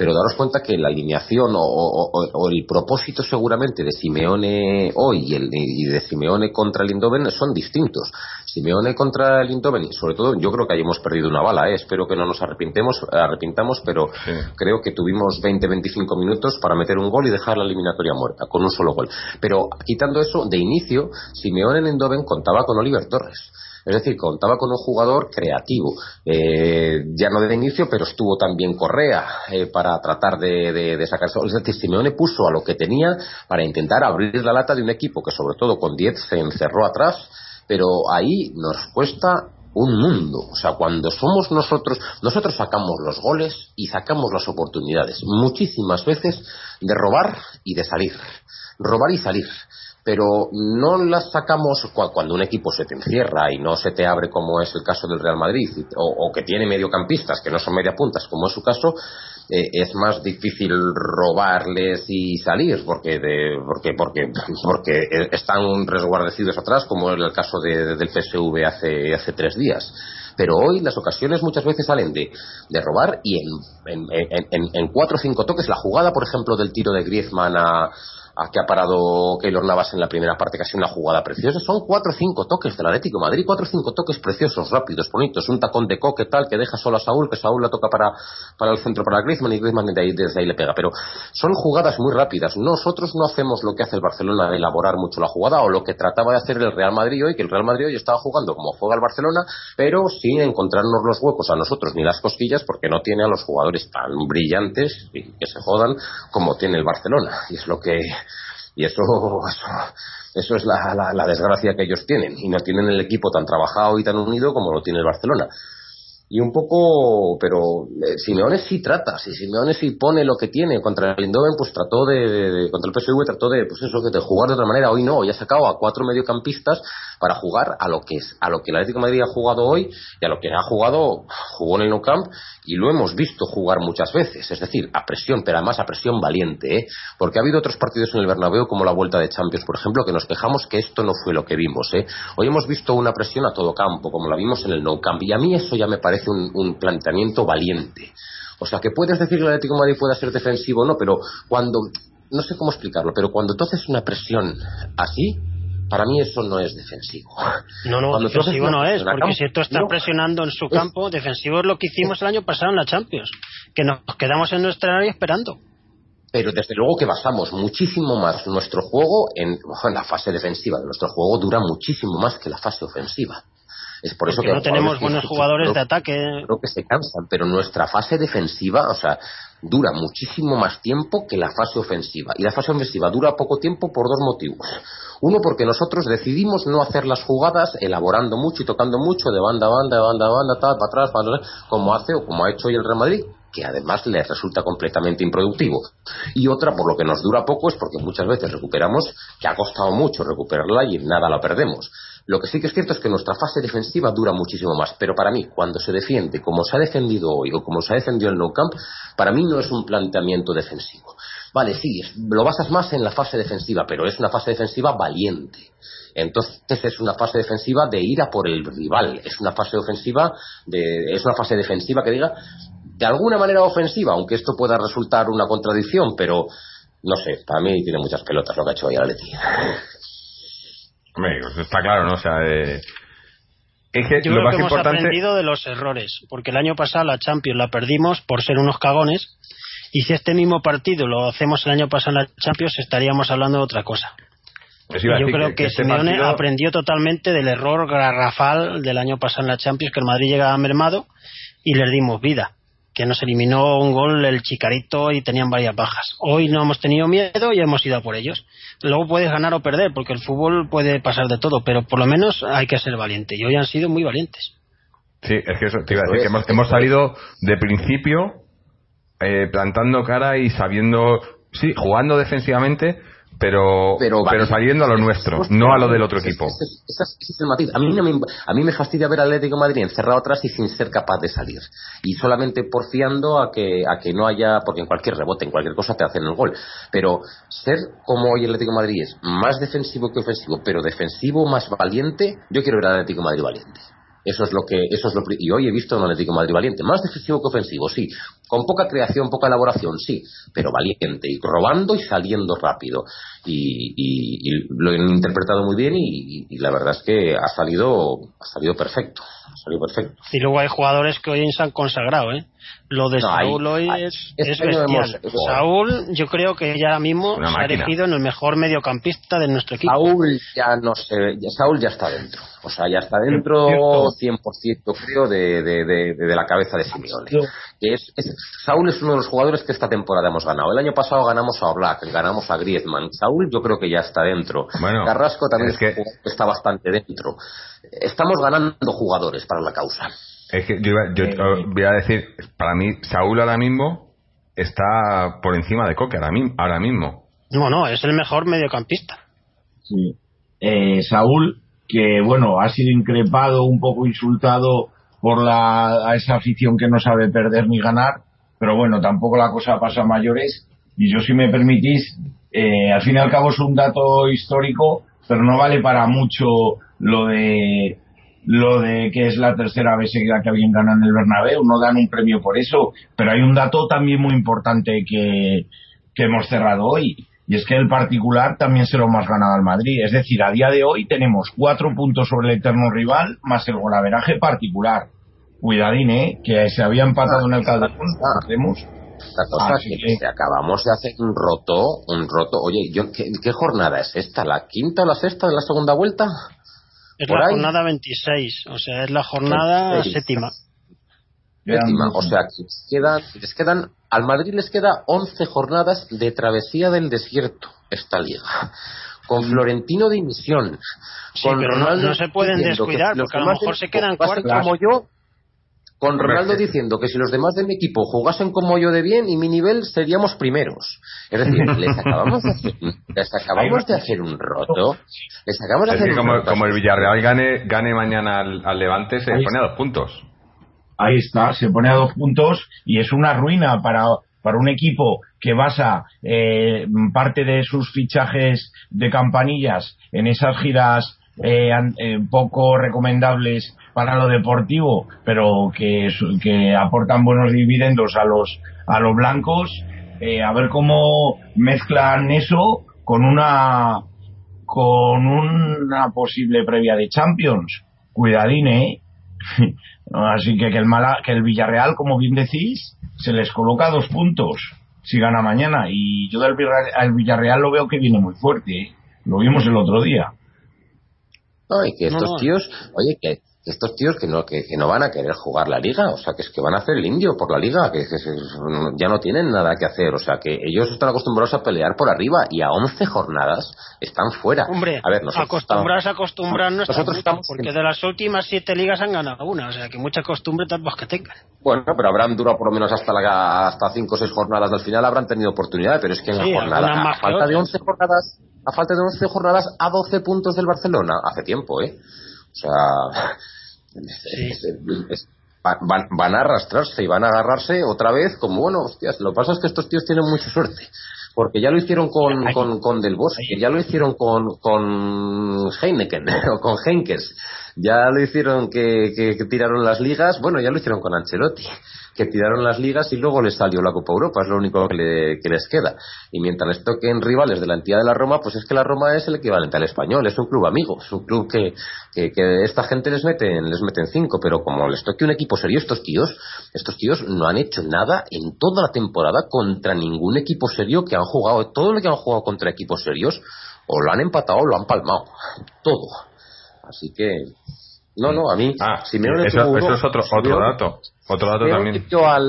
pero daros cuenta que la alineación o, o- o- o el propósito seguramente de Simeone hoy y, el, y de Simeone contra el Eindhoven son distintos Simeone contra el Eindhoven y sobre todo yo creo que ahí hemos perdido una bala ¿eh? espero que no nos arrepintemos arrepintamos pero Sí. creo que tuvimos 20-25 minutos para meter un gol y dejar la eliminatoria muerta con un solo gol. Pero quitando eso, de inicio, Simeone en Eindhoven contaba con Oliver Torres. Es decir, contaba con un jugador creativo. Eh, ya no de inicio, pero estuvo también Correa eh, para tratar de, de, de sacarse. Es decir, Simeone puso a lo que tenía para intentar abrir la lata de un equipo que, sobre todo con 10, se encerró atrás. Pero ahí nos cuesta un mundo. O sea, cuando somos nosotros, nosotros sacamos los goles y sacamos las oportunidades. Muchísimas veces de robar y de salir. Robar y salir. Pero no las sacamos cua- cuando un equipo se te encierra y no se te abre como es el caso del Real Madrid o, que tiene mediocampistas que no son mediapuntas como es su caso eh, es más difícil robarles y salir porque de, porque porque porque están resguardecidos atrás como era el caso de- del PSV hace hace tres días. Pero hoy las ocasiones muchas veces salen de, de robar y en, en, en- en- en cuatro o cinco toques la jugada por ejemplo del tiro de Griezmann a a que ha parado Keylor Navas en la primera parte, casi una jugada preciosa. Son cuatro o cinco toques del Atlético de Madrid, cuatro o cinco toques preciosos, rápidos, bonitos. Un tacón de coque tal que deja solo a Saúl, que Saúl la toca para, para el centro para Griezmann y Griezmann desde ahí, desde ahí le pega. Pero son jugadas muy rápidas. Nosotros no hacemos lo que hace el Barcelona de elaborar mucho la jugada o lo que trataba de hacer el Real Madrid hoy, que el Real Madrid hoy estaba jugando como juega el Barcelona, pero sin encontrarnos los huecos a nosotros ni las cosquillas porque no tiene a los jugadores tan brillantes y que se jodan como tiene el Barcelona. Y es lo que y eso, eso, es la, la, desgracia que ellos tienen. Y no tienen el equipo tan trabajado y tan unido como lo tiene el Barcelona y un poco, pero eh, Simeone sí trata, si Simeone sí pone lo que tiene contra el Eindhoven, pues trató de, contra el PSV trató de, pues eso, de jugar de otra manera. Hoy no, hoy ha sacado a cuatro mediocampistas para jugar a lo que es, a lo que el Atlético Madrid ha jugado hoy y a lo que ha jugado, jugó en el Nou Camp y lo hemos visto jugar muchas veces, es decir, a presión, pero además a presión valiente, ¿eh? porque ha habido otros partidos en el Bernabéu como la Vuelta de Champions, por ejemplo, que nos quejamos que esto no fue lo que vimos, ¿eh? Hoy hemos visto una presión a todo campo, como la vimos en el Nou Camp, y a mí eso ya me parece un, planteamiento valiente. O sea, que puedes decir que el Atlético de Madrid pueda ser defensivo o no, pero cuando, no sé cómo explicarlo, pero cuando tú haces una presión así, para mí eso no es defensivo. No, no, defensivo no es, porque si esto está presionando en su campo, defensivo es lo que hicimos el año pasado en la Champions, que nos quedamos en nuestra área esperando. Pero desde luego que basamos muchísimo más nuestro juego en, en la fase defensiva. Nuestro juego dura muchísimo más que la fase ofensiva. Es por eso que no tenemos buenos jugadores de ataque. Creo que se cansan, pero nuestra fase defensiva, o sea, dura muchísimo más tiempo que la fase ofensiva. Y la fase ofensiva dura poco tiempo por dos motivos. Uno, porque nosotros decidimos no hacer las jugadas elaborando mucho y tocando mucho de banda a banda, de banda a banda, tal, para atrás, para atrás, como hace o como ha hecho hoy el Real Madrid, que además le resulta completamente improductivo. Y otra, por lo que nos dura poco, es porque muchas veces recuperamos, que ha costado mucho recuperarla y nada la perdemos. Lo que sí que es cierto es que nuestra fase defensiva dura muchísimo más, pero para mí, cuando se defiende como se ha defendido hoy o como se ha defendido el No Camp, para mí no es un planteamiento defensivo. Vale, sí, lo basas más en la fase defensiva, pero es una fase defensiva valiente. Entonces es una fase defensiva de ir a por el rival, es una fase ofensiva de, es una fase defensiva que diga de alguna manera ofensiva, aunque esto pueda resultar una contradicción, pero no sé, para mí tiene muchas pelotas lo que ha hecho hoy Atleti. Hombre, pues está claro, ¿no? O sea, es que Yo lo creo más que hemos aprendido de los errores, porque el año pasado la Champions la perdimos por ser unos cagones, y si este mismo partido lo hacemos el año pasado en la Champions, estaríamos hablando de otra cosa. Pues yo creo que, este Simeone aprendió totalmente del error garrafal del año pasado en la Champions, que el Madrid llegaba mermado y les dimos vida que nos eliminó un gol el Chicarito y tenían varias bajas. Hoy no hemos tenido miedo y hemos ido a por ellos. Luego puedes ganar o perder, porque el fútbol puede pasar de todo, pero por lo menos hay que ser valiente. Y hoy han sido muy valientes. Sí, es que eso te iba a decir, que hemos, salido de principio eh, plantando cara y sabiendo, sí, jugando defensivamente, pero, pero, saliendo a lo nuestro, no a lo del otro equipo. A mí, me, a mí me fastidia ver al Atlético de Madrid encerrado atrás y sin ser capaz de salir. Y solamente porfiando a que, a que no haya, porque en cualquier rebote, en cualquier cosa te hacen el gol. Pero ser como hoy el Atlético de Madrid es más defensivo que ofensivo, pero defensivo más valiente, yo quiero ver al Atlético de Madrid valiente. Eso es lo que, eso es lo y hoy he visto un Atlético Madrid valiente, más defensivo que ofensivo, sí, con poca creación, poca elaboración, sí, pero valiente y robando y saliendo rápido y, lo han interpretado muy bien y, la verdad es que ha salido, ha salido perfecto, ha salido perfecto. Y luego hay jugadores que hoy se han consagrado, ¿eh? Lo de Saúl hoy es, bestial. Saúl, yo creo que ya mismo se ha elegido en el mejor mediocampista de nuestro equipo. Saúl ya no sé, Saúl ya está dentro. O sea, ya está dentro 100% creo de, de, de, la cabeza de Simeone. Es, Saúl es uno de los jugadores que esta temporada hemos ganado. El año pasado ganamos a Oblak, ganamos a Griezmann. Saúl yo creo que ya está dentro. Carrasco también está bastante dentro. Estamos ganando jugadores para la causa. Es que yo, eh, voy a decir, para mí, Saúl ahora mismo está por encima de Coque, ahora, mismo. No, no, es el mejor mediocampista. Sí. Eh, Saúl, que bueno, ha sido increpado, un poco insultado por la, a esa afición que no sabe perder ni ganar, pero bueno, tampoco la cosa pasa a mayores. Y yo, si me permitís, eh, al fin y al cabo es un dato histórico, pero no vale para mucho lo de lo de que es la tercera vez seguida que alguien gana en el Bernabéu, no dan un premio por eso, pero hay un dato también muy importante que, que hemos cerrado hoy, y es que el particular también se lo hemos ganado al Madrid. Es decir, a día de hoy tenemos cuatro puntos sobre el eterno rival más el golaveraje particular. Cuidadín, ¿eh? Que se había empatado en el Calderón. Hacemos. La cosa Así es que, que- acabamos de hacer un roto, un roto. Oye, yo, ¿qué, qué jornada es esta? ¿La quinta o la sexta de la segunda vuelta? Es Por la ahí. jornada 26, o sea, es la jornada 26. séptima. Séptima. O sea, que les quedan, les quedan, al Madrid les queda 11 jornadas de travesía del desierto, esta liga. Con Florentino de dimisión. Sí, con pero no- Ronaldo no se pueden descuidar, porque a lo mejor se quedan cuartos. como yo, con Ronaldo diciendo que si los demás de mi equipo jugasen como yo de bien y mi nivel seríamos primeros. Es decir, les acabamos de hacer, les acabamos de hacer un roto. Les acabamos de hacer que un como, roto. como el Villarreal gane, gane mañana al, al Levante, se Ahí pone a dos puntos. Ahí está, se pone a dos puntos y es una ruina para, para un equipo que basa eh, parte de sus fichajes de campanillas en esas giras eh, eh, poco recomendables para lo deportivo, pero que, que aportan buenos dividendos a los, a los blancos, eh, a ver cómo mezclan eso con una con una posible previa de Champions. Cuidadín, ¿eh? Así que que el, Mala- que el Villarreal, como bien decís, se les coloca dos puntos si gana mañana. Y yo del Villarreal, al Villarreal lo veo que viene muy fuerte. ¿eh? Lo vimos el otro día. Y que estos no. tíos, oye, que estos tíos que no, que, que no van a querer jugar la liga, o sea, que es que van a hacer el indio por la liga, que, ya no tienen nada que hacer, o sea, que ellos están acostumbrados a pelear por arriba y a 11 jornadas están fuera. Hombre, a ver, nosotros acostumbrarse a acostumbrar no está nosotros estamos porque de las últimas siete ligas han ganado una, o sea que mucha costumbre tampoco que tengan. Bueno, pero habrán durado por lo menos hasta la, hasta cinco o seis jornadas del final, habrán tenido oportunidad, pero es que en Sí, la jornada, a falta de otras. 11 jornadas, a falta de 11 jornadas a 12 puntos del Barcelona, hace tiempo, ¿eh? O sea, es- es- van, van a arrastrarse y van a agarrarse otra vez como, bueno, hostias, lo que pasa es que estos tíos tienen mucha suerte. Porque ya lo hicieron con, Ay. con, con Del Bosque, ya lo hicieron con, con Heineken o con Henkes, ya lo hicieron que, que, tiraron las ligas, bueno, ya lo hicieron con Ancelotti, que tiraron las ligas y luego les salió la Copa Europa, es lo único que, le- que les queda. Y mientras les toquen rivales de la entidad de la Roma, pues es que la Roma es el equivalente al español, es un club amigo, es un club que, que, que esta gente les meten, les meten cinco, pero como les toque un equipo serio, estos tíos, estos tíos no han hecho nada en toda la temporada contra ningún equipo serio que han jugado, todo lo que han jugado contra equipos serios, o lo han empatado o lo han palmado, todo. Así que, no, no, a mí, Ah, Simeone eso, tuvo eso uno- es otro, otro dato. Otro dato Simeone también.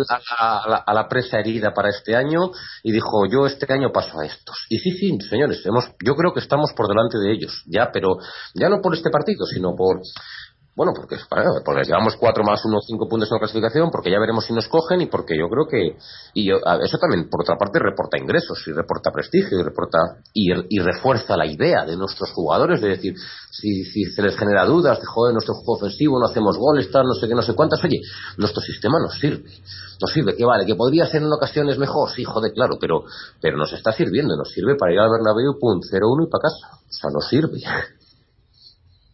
a, a la, a la presa herida para este año y dijo yo este año paso a estos. Y sí, sí, señores, hemos, yo creo que estamos por delante de ellos, ya, pero ya no por este partido, sino por, bueno, porque, porque llevamos cuatro más uno, cinco puntos en la clasificación, porque ya veremos si nos cogen y porque yo creo que, y yo- eso también, por otra parte, reporta ingresos y reporta prestigio y reporta, y, y refuerza la idea de nuestros jugadores, de decir, si, si se les genera dudas de, joder, nuestro juego ofensivo, no hacemos goles, tal, no sé qué, no sé cuántas, oye, nuestro sistema nos sirve, nos sirve, que vale, que podría ser en ocasiones mejor, sí, joder, claro, pero, pero nos está sirviendo, nos sirve para ir al Bernabéu, pum, 0-1 y para casa, o sea, nos sirve.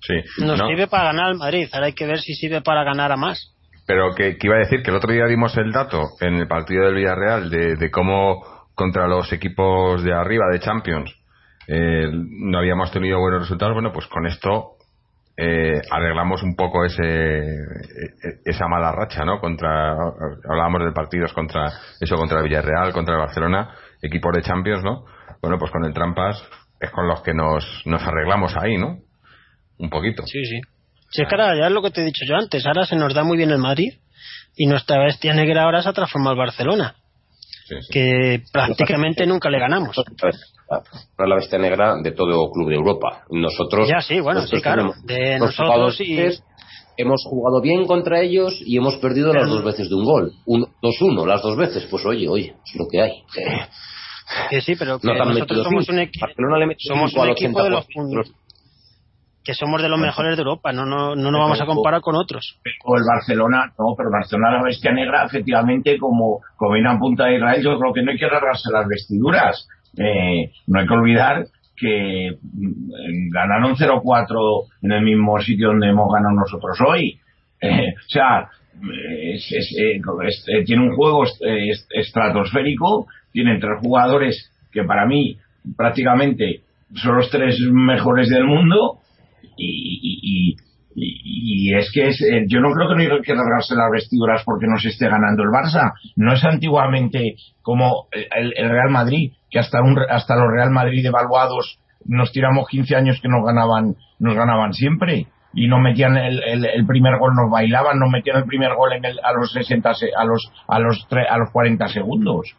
Sí. Nos No, sirve para ganar al Madrid, ahora hay que ver si sirve para ganar a más. Pero que, que iba a decir que el otro día dimos el dato en el partido del Villarreal de, de cómo contra los equipos de arriba de Champions eh, no habíamos tenido buenos resultados. Bueno, pues con esto eh, arreglamos un poco ese e- esa mala racha, ¿no? Contra hablábamos de partidos contra eso contra el Villarreal, contra el Barcelona, equipos de Champions, ¿no? Bueno, pues con el Trampas es con los que nos nos arreglamos ahí, ¿no? Un poquito. Sí, sí. Si es que ahora ya es lo que te he dicho yo antes, ahora se nos da muy bien el Madrid y nuestra bestia negra ahora se ha transformado al Barcelona, Sí, sí. que prácticamente nunca le ganamos. Para la bestia negra de todo club de Europa. Nosotros. Ya, sí, bueno, nosotros sí, claro. tenemos De nosotros y- Hemos jugado bien contra ellos y hemos perdido las dos veces de un gol. Un, 2-1, las dos veces. Pues oye, oye, es lo que hay. Que sí, pero que No nosotros somos un, equi- Barcelona le metió somos un equipo de los 80%. Que somos de los mejores de Europa, no no, no nos vamos a comparar con otros. O el Barcelona, no, pero el Barcelona la bestia negra, efectivamente, como, como viene a punta de Israel, yo creo que no hay que agarrarse las vestiduras. Eh, no hay que olvidar que mm, ganaron 0-4 en el mismo sitio donde hemos ganado nosotros hoy. Eh, o sea, es- es- eh, es- eh, tiene un juego est- est- estratosférico, tienen tres jugadores que para mí prácticamente son los tres mejores del mundo y, y, y, es que es, eh, yo no creo que no hay que rasgarse las vestiduras porque no se esté ganando el Barça. No es antiguamente como el, Real Madrid, que hasta, un, hasta los Real Madrid evaluados nos tiramos 15 años que nos ganaban, nos ganaban siempre y no metían el, el, el, primer gol, nos bailaban, no metían el primer gol en el, a los 60, a los, a los, tre, a los 40 segundos.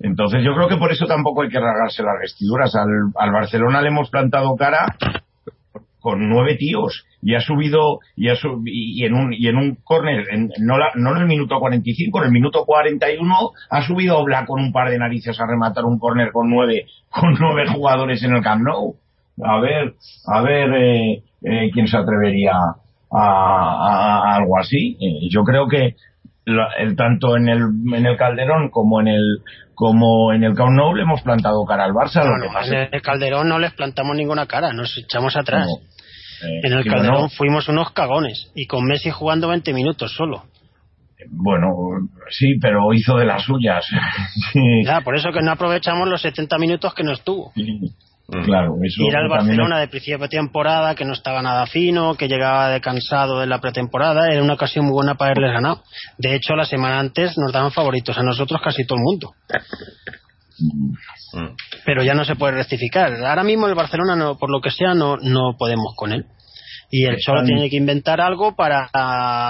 Entonces yo creo que por eso tampoco hay que rasgarse las vestiduras. Al, al Barcelona le hemos plantado cara con nueve tíos y ha subido y, ha sub, y, en un y en un córner no, la, no en el minuto 45 en el minuto 41 ha subido Oblak con un par de narices a rematar un córner con nueve con nueve jugadores en el Camp Nou a ver a ver eh, eh, quién se atrevería a, a, a algo así eh, yo creo que la, el, tanto en el en el Calderón como en el como en el Camp Nou le hemos plantado cara al Barça. No, no, en el Calderón no les plantamos ninguna cara, nos echamos atrás. No. Eh, en el Calderón no. fuimos unos cagones y con Messi jugando 20 minutos solo. Bueno, sí, pero hizo de las suyas. sí. Ya, por eso que no aprovechamos los 70 minutos que no estuvo. Sí. Claro, eso y era el Barcelona de principio de temporada que no estaba nada fino, que llegaba de cansado de la pretemporada, era una ocasión muy buena para haberles ganado. De hecho, la semana antes nos daban favoritos a nosotros casi todo el mundo. Mm. Pero ya no se puede rectificar. Ahora mismo el Barcelona, no, por lo que sea, no, no podemos con él. Y él solo tiene que inventar algo para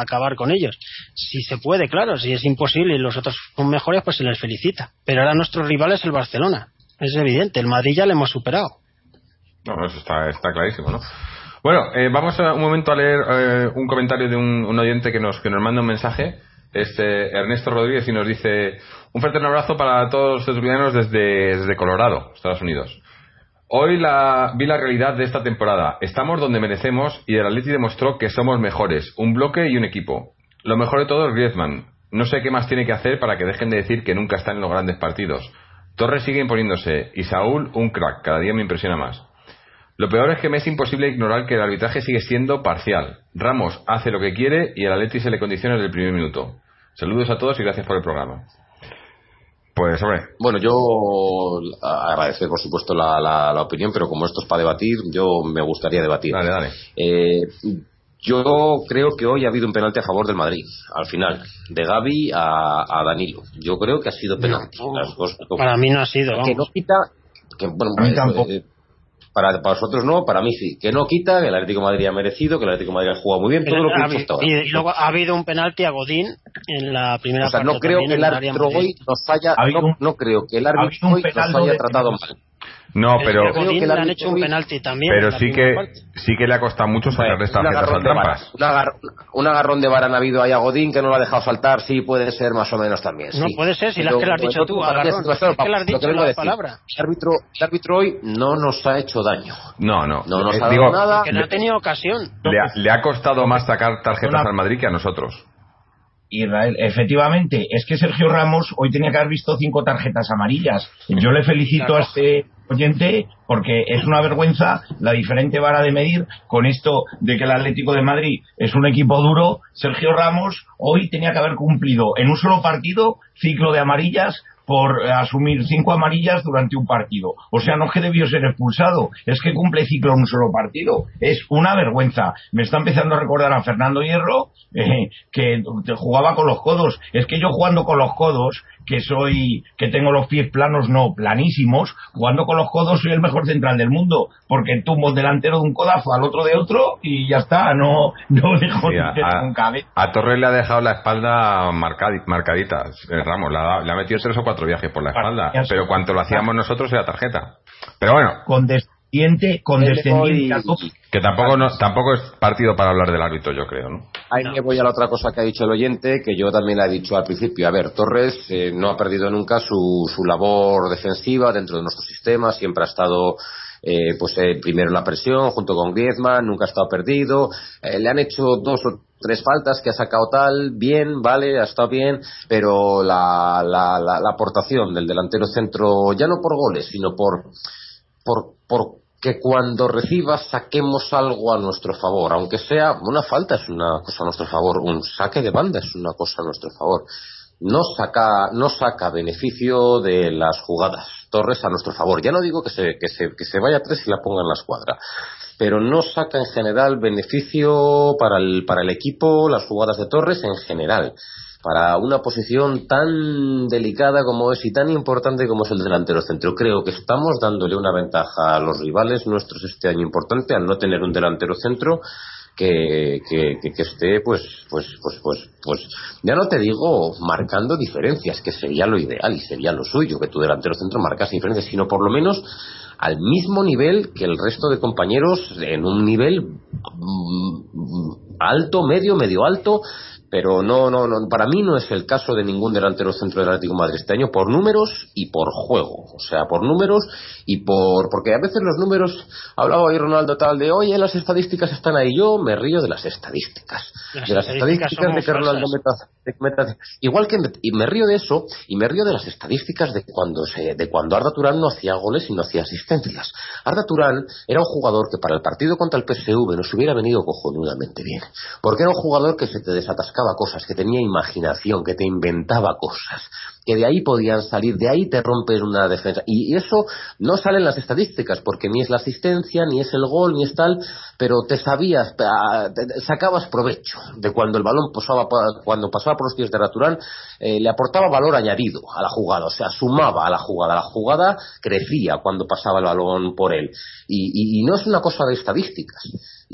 acabar con ellos. Si se puede, claro. Si es imposible y los otros son mejores, pues se les felicita. Pero ahora nuestro rival es el Barcelona. Es evidente. El Madrid ya le hemos superado. No, eso está, está clarísimo, ¿no? Bueno, eh, vamos a un momento a leer eh, un comentario de un, un, oyente que nos, que nos manda un mensaje. Este Ernesto Rodríguez y nos dice un fuerte abrazo para todos los tertulianos desde, desde Colorado, Estados Unidos. Hoy la, vi la realidad de esta temporada. Estamos donde merecemos y el Atleti demostró que somos mejores, un bloque y un equipo. Lo mejor de todo es Griezmann. No sé qué más tiene que hacer para que dejen de decir que nunca están en los grandes partidos. Torres sigue imponiéndose y Saúl un crack, cada día me impresiona más. Lo peor es que me es imposible ignorar que el arbitraje sigue siendo parcial. Ramos hace lo que quiere y el Atleti se le condiciona desde el primer minuto. Saludos a todos y gracias por el programa. Pues, hombre. Bueno, yo agradecer, por supuesto, la, la, la, opinión, pero como esto es para debatir, yo me gustaría debatir. Dale, dale. Eh, yo creo que hoy ha habido un penalti a favor del Madrid, al final, de Gaby a, a Danilo. Yo creo que ha sido penalti. No, las dos, para mí no ha sido. Que no quita. Que, bueno, a mí tampoco. Eh, para, para vosotros no, para mí sí. Que no quita, que el Atlético de Madrid ha merecido, que el Atlético de Madrid ha jugado muy bien, Pero todo lo que ha, ahora. Y luego ha habido un penalti a Godín en la primera o sea, parte. no creo que el árbitro hoy nos haya, no, no, creo que el árbitro hoy nos haya tratado mal. No, pero creo que le han hecho un penalti también. Pero sí que parte. sí que le ha costado mucho sacarle estas tarjetas al trampas. Un, agar, un agarrón de vara ha habido ahí a Godín que no lo ha dejado saltar, sí puede ser más o menos también. No sí. puede ser, si las que lo has dicho tú, agarrón. Es que le has dicho la decir, palabra. El árbitro, el árbitro hoy no nos ha hecho daño. No, no. No nos eh, ha digo, dado nada. Que no ha tenido ocasión. Le ha, le ha costado más sacar tarjetas Una- al Madrid que a nosotros. Israel, efectivamente, es que Sergio Ramos hoy tenía que haber visto cinco tarjetas amarillas. Yo le felicito Claro. a este porque es una vergüenza la diferente vara de medir con esto de que el Atlético de Madrid es un equipo duro. Sergio Ramos hoy tenía que haber cumplido en un solo partido ciclo de amarillas por asumir cinco amarillas durante un partido. O sea, no es que debió ser expulsado, es que cumple ciclo en un solo partido. Es una vergüenza. Me está empezando a recordar a Fernando Hierro, eh, que jugaba con los codos. Es que yo jugando con los codos, que soy, que tengo los pies planos, no, planísimos, jugando con los codos soy el mejor central del mundo, porque tumbo el delantero de un codazo al otro de otro y ya está, no, no dejo Sí, ni a, que a- Torres le ha dejado la espalda marcadi- marcadita. eh, Ramos, le ha, le ha metido tres o cuatro viajes por la espalda. Pero cuanto lo hacíamos nosotros era tarjeta. Pero bueno, Condescendiente, a que tampoco no, tampoco es partido para hablar del árbitro, yo creo, ¿no? Ahí me voy a la otra cosa que ha dicho el oyente, que yo también la he dicho al principio. A ver, Torres eh, no ha perdido nunca su, su labor defensiva dentro de nuestro sistema, siempre ha estado eh, pues eh, primero en la presión junto con Griezmann, nunca ha estado perdido. Eh, le han hecho dos o tres faltas que ha sacado tal, bien, vale, ha estado bien, pero la, la, la, la aportación del delantero centro, ya no por goles, sino por, por, por que cuando reciba saquemos algo a nuestro favor, aunque sea una falta es una cosa a nuestro favor, un saque de banda es una cosa a nuestro favor. No saca, no saca beneficio de las jugadas. Torres a nuestro favor. Ya no digo que se, que se, que se vaya a tres y la ponga en la escuadra, pero no saca en general beneficio para el, para el equipo las jugadas de Torres en general para una posición tan delicada como es y tan importante como es el delantero centro. Creo que estamos dándole una ventaja a los rivales nuestros este año importante al no tener un delantero centro que, que, que, esté pues pues pues pues pues ya no te digo marcando diferencias que sería lo ideal y sería lo suyo que tu delantero centro marcase diferencias sino por lo menos al mismo nivel que el resto de compañeros en un nivel mm, alto medio medio alto pero no, no, no, para mí no es el caso de ningún delantero centro del Atlético de Madrid este año por números y por juego, o sea, por números y por, porque a veces los números, hablaba hoy Ronaldo tal de, oye, las estadísticas están ahí, yo me río de las estadísticas, Las de las estadísticas estadísticas de que Ronaldo meta, meta- igual que, me- y me río de eso, y me río de las estadísticas de cuando se, de cuando Arda Turán no hacía goles y no hacía asistencias. Arda Turán era un jugador que para el partido contra el PSV nos hubiera venido cojonudamente bien, porque era un jugador que se te desatascaba cosas, que tenía imaginación, que te inventaba cosas, que de ahí podían salir, de ahí te rompes una defensa. Y eso no sale en las estadísticas, porque ni es la asistencia, ni es el gol, ni es tal, pero te sabías, ah, te- te- sacabas provecho de cuando el balón pasaba, pa- cuando pasaba por los pies de Raturán, eh, le aportaba valor añadido a la jugada, o sea, sumaba a la jugada. La jugada crecía cuando pasaba el balón por él. Y no es una cosa de estadísticas.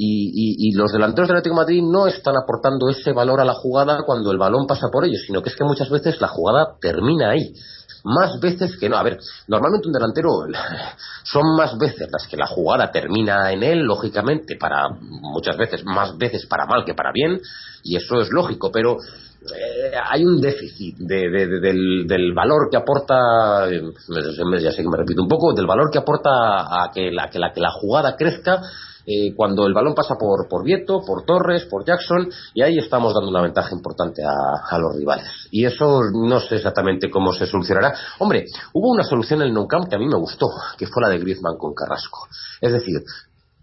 Y, y- los delanteros del Atlético Madrid no están aportando ese valor a la jugada cuando el balón pasa por ellos, sino que es que muchas veces la jugada termina ahí. Más veces que no. A ver, normalmente un delantero son más veces las que la jugada termina en él, lógicamente, para muchas veces, más veces para mal que para bien, y eso es lógico, pero eh, hay un déficit de- de- del, del valor que aporta, eh, ya sé que me repito un poco, del valor que aporta a que la, que la, que la jugada crezca eh, cuando el balón pasa por, por Vieto, por Torres, por Jackson, y ahí estamos dando una ventaja importante a, a los rivales. Y eso no sé exactamente cómo se solucionará. Hombre, hubo una solución en el Nou Camp que a mí me gustó, que fue la de Griezmann con Carrasco. Es decir,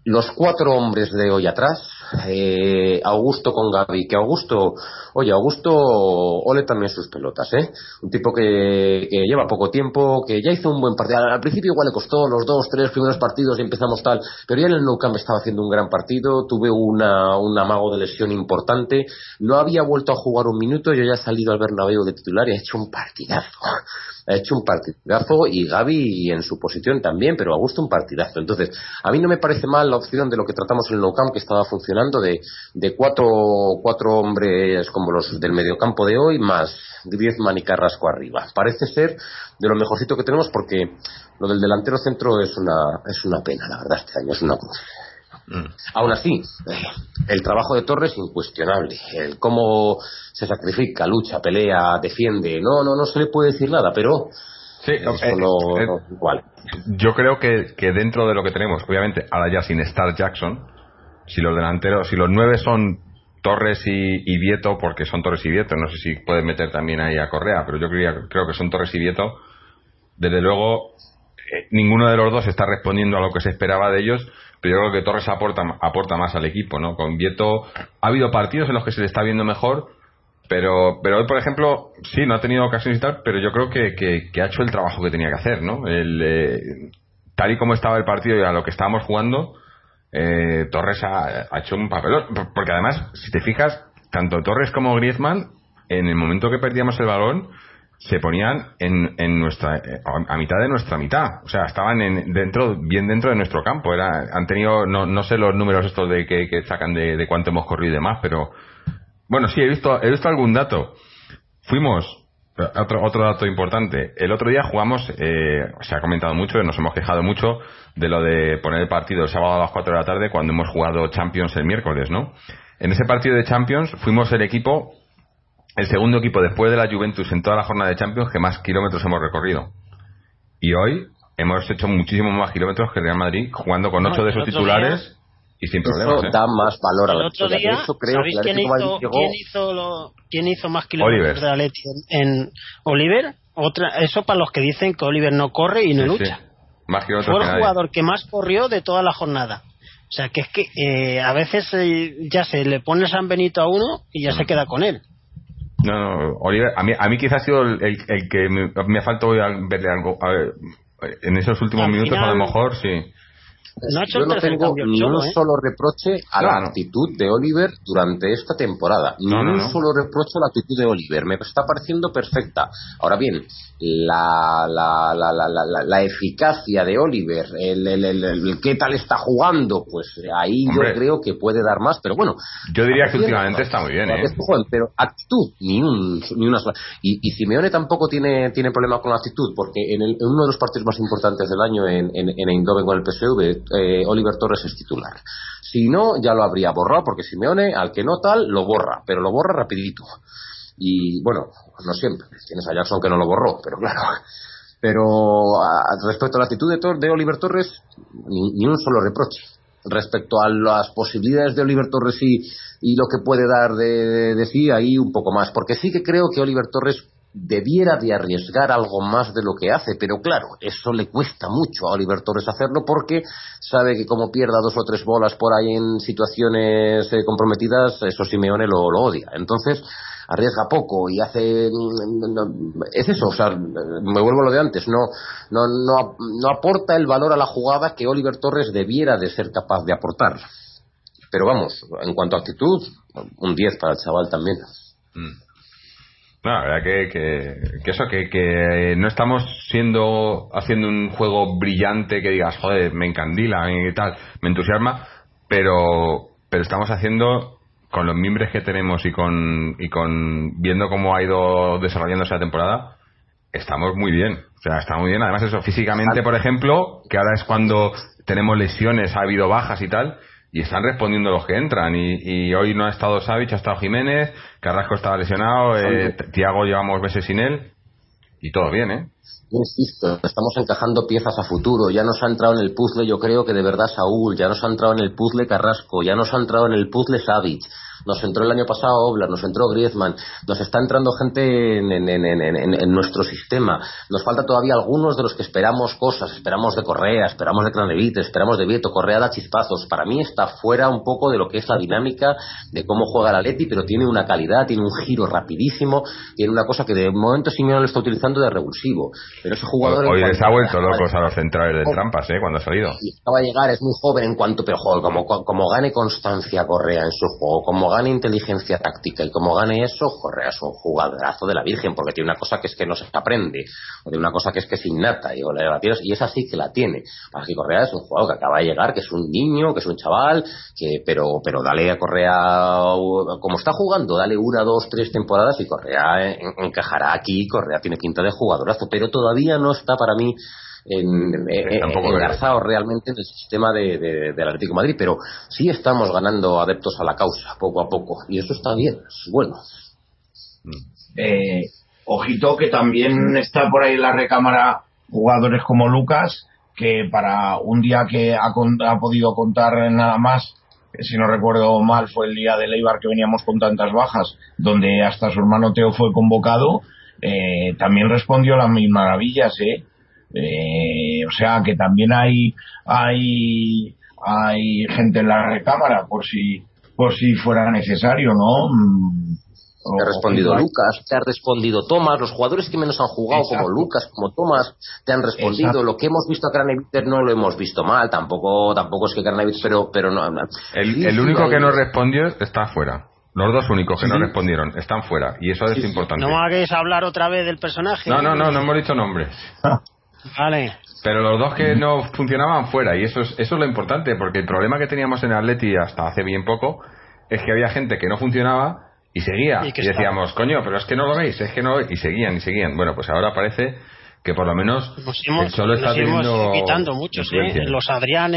los cuatro hombres de hoy atrás, eh, Augusto con Gaby, que Augusto, oye, Augusto ole también sus pelotas, ¿eh? Un tipo que, que lleva poco tiempo, que ya hizo un buen partido. Al, principio igual le costó los dos, tres primeros partidos y empezamos tal, pero ya en el Nou Camp estaba haciendo un gran partido, tuve una, un amago de lesión importante, no había vuelto a jugar un minuto, yo ya he salido al Bernabéu de titular y he hecho un partidazo. Ha hecho un partidazo y Gaby en su posición también, pero Augusto un partidazo. Entonces, a mí no me parece mal la opción de lo que tratamos en el Nou Camp que estaba funcionando de, cuatro, cuatro hombres como los del mediocampo de hoy más Griezmann y Carrasco arriba. Parece ser de lo mejorcito que tenemos porque lo del delantero centro es una, es una pena, la verdad, este año es una cruz. Aún así, el trabajo de Torres incuestionable. El cómo se sacrifica, lucha, pelea, defiende. No, no, no se le puede decir nada, pero Sí, eso eh, no, eh, no- igual. Yo creo que, que dentro de lo que tenemos, obviamente, ahora ya sin Star Jackson, si los delanteros, si los nueve son Torres y, y Vieto, porque son Torres y Vieto, no sé si pueden meter también ahí a Correa, pero yo creo, creo que son Torres y Vieto, desde luego eh, ninguno de los dos está respondiendo a lo que se esperaba de ellos, pero yo creo que Torres aporta, aporta más al equipo, ¿no? Con Vieto ha habido partidos en los que se le está viendo mejor, pero, pero hoy, por ejemplo, sí, no ha tenido ocasiones y tal, pero yo creo que, que- ha hecho el trabajo que tenía que hacer, ¿no? El, eh, tal y como estaba el partido y a lo que estábamos jugando, eh, Torres ha, hecho un papelón. Por- Porque además, si te fijas, tanto Torres como Griezmann, en el momento que perdíamos el balón, se ponían en, en nuestra eh, a mitad de nuestra mitad o sea estaban en, dentro bien dentro de nuestro campo era han tenido no, no sé los números estos de que, sacan de, de cuánto hemos corrido y demás pero bueno, sí, he visto, he visto algún dato. Fuimos, otro, otro dato importante, el otro día jugamos, eh, se ha comentado mucho, nos hemos quejado mucho de lo de poner el partido el sábado a las 4 de la tarde cuando hemos jugado Champions el miércoles, ¿no? En ese partido de Champions fuimos el equipo, el segundo equipo después de la Juventus en toda la jornada de Champions que más kilómetros hemos recorrido. Y hoy hemos hecho muchísimos más kilómetros que el Real Madrid jugando con No, ocho de sus titulares y sin problemas. Eso ¿eh? da más valor a El la otro día, creo ¿sabéis quién hizo, quién hizo, lo- quién hizo más kilómetros Oliver. de Atleti en, en Oliver? Otra, eso para los que dicen que Oliver no corre y no Sí, lucha. sí. Más kilómetros Fue el jugador que más corrió de toda la jornada. O sea, que es que eh, a veces eh, ya se le pone San Benito a uno y ya se Mm. queda con él. No, no, Oliver, a mí, a mí quizás ha sido el, el- el que me, me ha faltado verle algo, a ver, En esos últimos Al minutos, a lo mejor, sí. No ha hecho Yo no tengo ni solo, un ¿eh? solo reproche a Claro. la actitud de Oliver durante esta temporada. Ni No, no, un no. solo reproche a la actitud de Oliver. Me está pareciendo perfecta. Ahora bien, la, la, la, la, la, la- la eficacia de Oliver, el, el, el, el qué tal está jugando, pues ahí Hombre. yo creo que puede dar más. Pero bueno, Yo diría que últimamente está muy bien, ¿eh? pero actitud, ni, un, ni una sola. Y, y Simeone tampoco tiene, tiene problema con la actitud, porque en, el- en uno de los partidos más importantes del año en, en, en Eindhoven con el PSV, eh, Oliver Torres es titular. Si no, ya lo habría borrado, porque Simeone, al que no tal, lo borra, pero lo borra rapidito. Y bueno, no siempre. Tienes a Jackson que no lo borró, pero claro. Pero respecto a la actitud de, Oliver Torres, ni, un solo reproche. Respecto a las posibilidades de Oliver Torres y, y lo que puede dar de sí, ahí un poco más. Porque sí que creo que Oliver Torres debiera de arriesgar algo más de lo que hace, pero claro, eso le cuesta mucho a Oliver Torres hacerlo porque sabe que como pierda dos o tres bolas por ahí en situaciones eh, comprometidas, eso Simeone lo, lo odia. Entonces, arriesga poco y hace mm, es eso o sea me vuelvo a lo de antes no no no no aporta el valor a la jugada que Oliver Torres debiera de ser capaz de aportar pero vamos en cuanto a actitud un 10 para el chaval también Mm. No, la verdad que, que, que eso, que, que no estamos siendo haciendo un juego brillante que digas, joder, me encandila y tal, me entusiasma, pero, pero estamos haciendo con los mimbres que tenemos y con, y con viendo cómo ha ido desarrollándose la temporada, estamos muy bien. O sea, está muy bien. Además, eso, físicamente, por ejemplo, que ahora es cuando tenemos lesiones, ha habido bajas y tal, y están respondiendo los que entran. Y, y hoy no ha estado Savic, ha estado Jiménez, Carrasco estaba lesionado, eh, Tiago llevamos meses sin él, y todo bien, ¿eh? Yo insisto, estamos encajando piezas a futuro. Ya nos ha entrado en el puzzle, yo creo que de verdad Saúl, ya nos ha entrado en el puzzle Carrasco, ya nos ha entrado en el puzzle Savic, nos entró el año pasado Oblar, nos entró Griezmann, nos está entrando gente en, en- en- en- en- en nuestro sistema. Nos falta todavía algunos de los que esperamos cosas, esperamos de Correa, esperamos de Cranevite, esperamos de Vieto. Correa da chispazos. Para mí está fuera un poco de lo que es la dinámica de cómo juega el Atleti, pero tiene una calidad, tiene un giro rapidísimo, tiene una cosa que de momento Simeone lo está utilizando de revulsivo. Pero ese jugador Hoy les ha vuelto locos a los centrales de trampas, ¿eh? Cuando ha salido. y acaba de llegar, es muy joven en cuanto, pero como, como gane constancia Correa en su juego, como gane inteligencia táctica y como gane eso, Correa es un jugadorazo de la Virgen, porque tiene una cosa que es que no se aprende, o tiene una cosa que es que es innata, y, y esa sí que la tiene. Para que Correa es un jugador que acaba de llegar, que es un niño, que es un chaval, que pero pero dale a Correa, como está jugando, dale una, dos, tres temporadas y Correa en- encajará aquí, Correa tiene pinta de jugadorazo, pero todavía no está para mí en, en- tampoco lo engarzado realmente en el sistema de, de- del Atlético de Madrid, pero sí estamos ganando adeptos a la causa poco a poco y eso está bien, es bueno. Eh, ojito que también está por ahí en la recámara jugadores como Lucas, que para un día que ha, con- ha podido contar nada más, que si no recuerdo mal fue el día de Leibar que veníamos con tantas bajas, donde hasta su hermano Teo fue convocado, eh, también respondió las mil maravillas, ¿eh? Eh, o sea que también hay, hay, hay gente en la recámara por si, por si fuera necesario, ¿no? Mm, Te ha respondido. Lucas, te ha respondido Tomás, los jugadores que menos han jugado Exacto. como Lucas, como Tomás, te han respondido. Exacto. Lo que hemos visto a Craneviter no lo hemos visto mal, tampoco tampoco es que Craneviter, pero pero no. no. El, Sí, el sí, único que no respondió está fuera. Los dos únicos que Sí, no sí. respondieron están fuera. Y eso es importante. No me hagáis hablar otra vez del personaje. No, no, no, no hemos dicho nombres. Vale. Pero los dos que no funcionaban fuera. Y eso es, eso es lo importante, porque el problema que teníamos en Atleti hasta hace bien poco es que había gente que no funcionaba y seguía. Y decíamos, coño, pero es que no lo veis, es que no. Y seguían y seguían. Bueno, pues ahora parece que por lo menos Nos hemos, el Cholo está nos hemos teniendo quitando muchos, ¿eh? Los Adrianes.